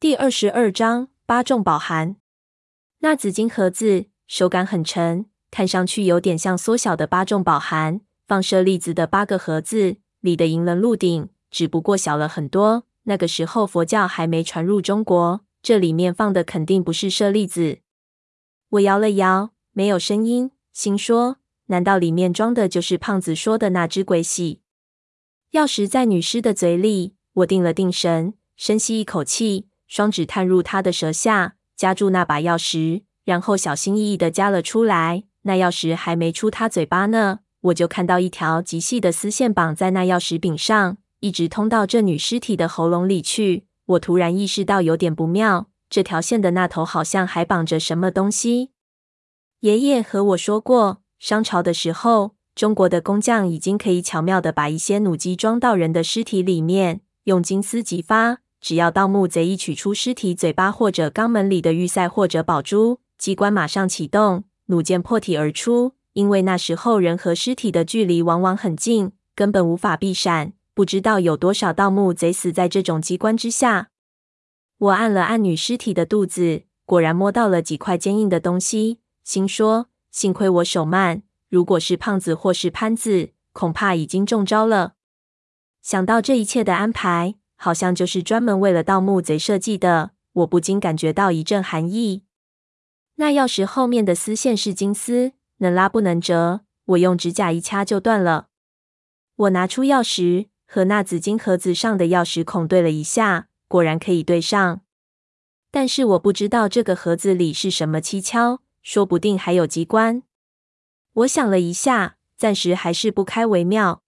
第二十二章八重宝函。那紫金盒子手感很沉，看上去有点像缩小的八重宝函，放舍利子的八个盒子里的银棱鹿鼎，只不过小了很多。那个时候佛教还没传入中国，这里面放的肯定不是舍利子。我摇了摇，没有声音，心说：难道里面装的就是胖子说的那只鬼玺？钥匙在女尸的嘴里，我定了定神，深吸一口气。双指探入他的舌下，夹住那把钥匙，然后小心翼翼地夹了出来。那钥匙还没出他嘴巴呢，我就看到一条极细的丝线绑在那钥匙柄上，一直通到这女尸体的喉咙里去。我突然意识到有点不妙，这条线的那头好像还绑着什么东西。爷爷和我说过，商朝的时候，中国的工匠已经可以巧妙地把一些弩机装到人的尸体里面，用金丝击发。只要盗墓贼一取出尸体嘴巴或者肛门里的玉塞或者宝珠，机关马上启动，弩箭破体而出。因为那时候人和尸体的距离往往很近，根本无法避闪。不知道有多少盗墓贼死在这种机关之下。我按了按女尸体的肚子，果然摸到了几块坚硬的东西，心说幸亏我手慢，如果是胖子或是潘子，恐怕已经中招了。想到这一切的安排。好像就是专门为了盗墓贼设计的，我不禁感觉到一阵寒意。那钥匙后面的丝线是金丝，能拉不能折，我用指甲一掐就断了。我拿出钥匙，和那紫金盒子上的钥匙孔对了一下，果然可以对上。但是我不知道这个盒子里是什么蹊跷，说不定还有机关。我想了一下，暂时还是不开为妙。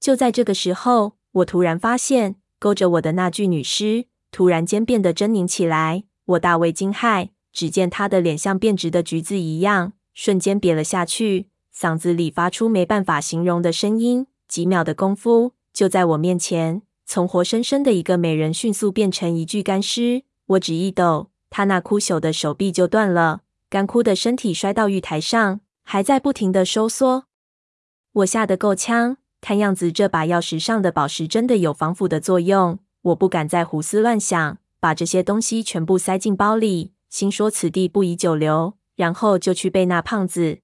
就在这个时候，我突然发现。勾着我的那具女尸突然间变得狰狞起来，我大为惊骇。只见她的脸像变直的橘子一样，瞬间瘪了下去，嗓子里发出没办法形容的声音。几秒的功夫，就在我面前，从活生生的一个美人迅速变成一具干尸。我只一抖，她那枯朽的手臂就断了，干枯的身体摔到玉台上，还在不停的收缩。我吓得够呛。看样子，这把钥匙上的宝石真的有防腐的作用。我不敢再胡思乱想，把这些东西全部塞进包里，心说此地不宜久留。然后就去背那胖子。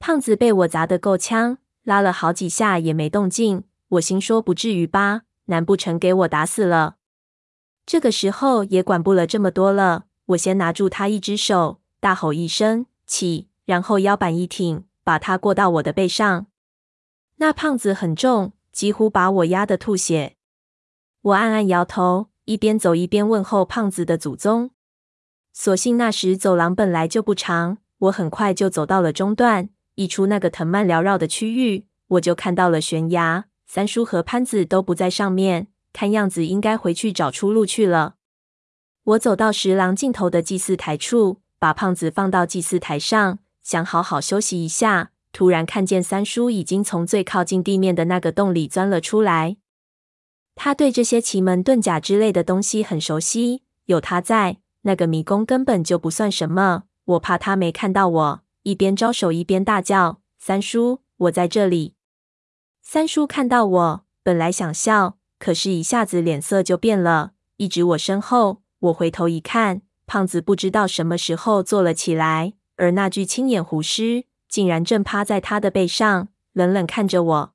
胖子被我砸得够呛，拉了好几下也没动静。我心说不至于吧，难不成给我打死了？这个时候也管不了这么多了。我先拿住他一只手，大吼一声“起”，然后腰板一挺，把他过到我的背上。那胖子很重，几乎把我压得吐血。我暗暗摇头，一边走一边问候胖子的祖宗。所幸那时走廊本来就不长，我很快就走到了中段。一出那个藤蔓缭绕的区域，我就看到了悬崖。三叔和潘子都不在上面，看样子应该回去找出路去了。我走到石廊尽头的祭祀台处，把胖子放到祭祀台上，想好好休息一下。突然看见三叔已经从最靠近地面的那个洞里钻了出来。他对这些奇门遁甲之类的东西很熟悉，有他在，那个迷宫根本就不算什么。我怕他没看到我，一边招手一边大叫：“三叔，我在这里！”三叔看到我，本来想笑，可是一下子脸色就变了，一直我身后。我回头一看，胖子不知道什么时候坐了起来，而那具青眼狐尸。竟然正趴在他的背上，冷冷看着我。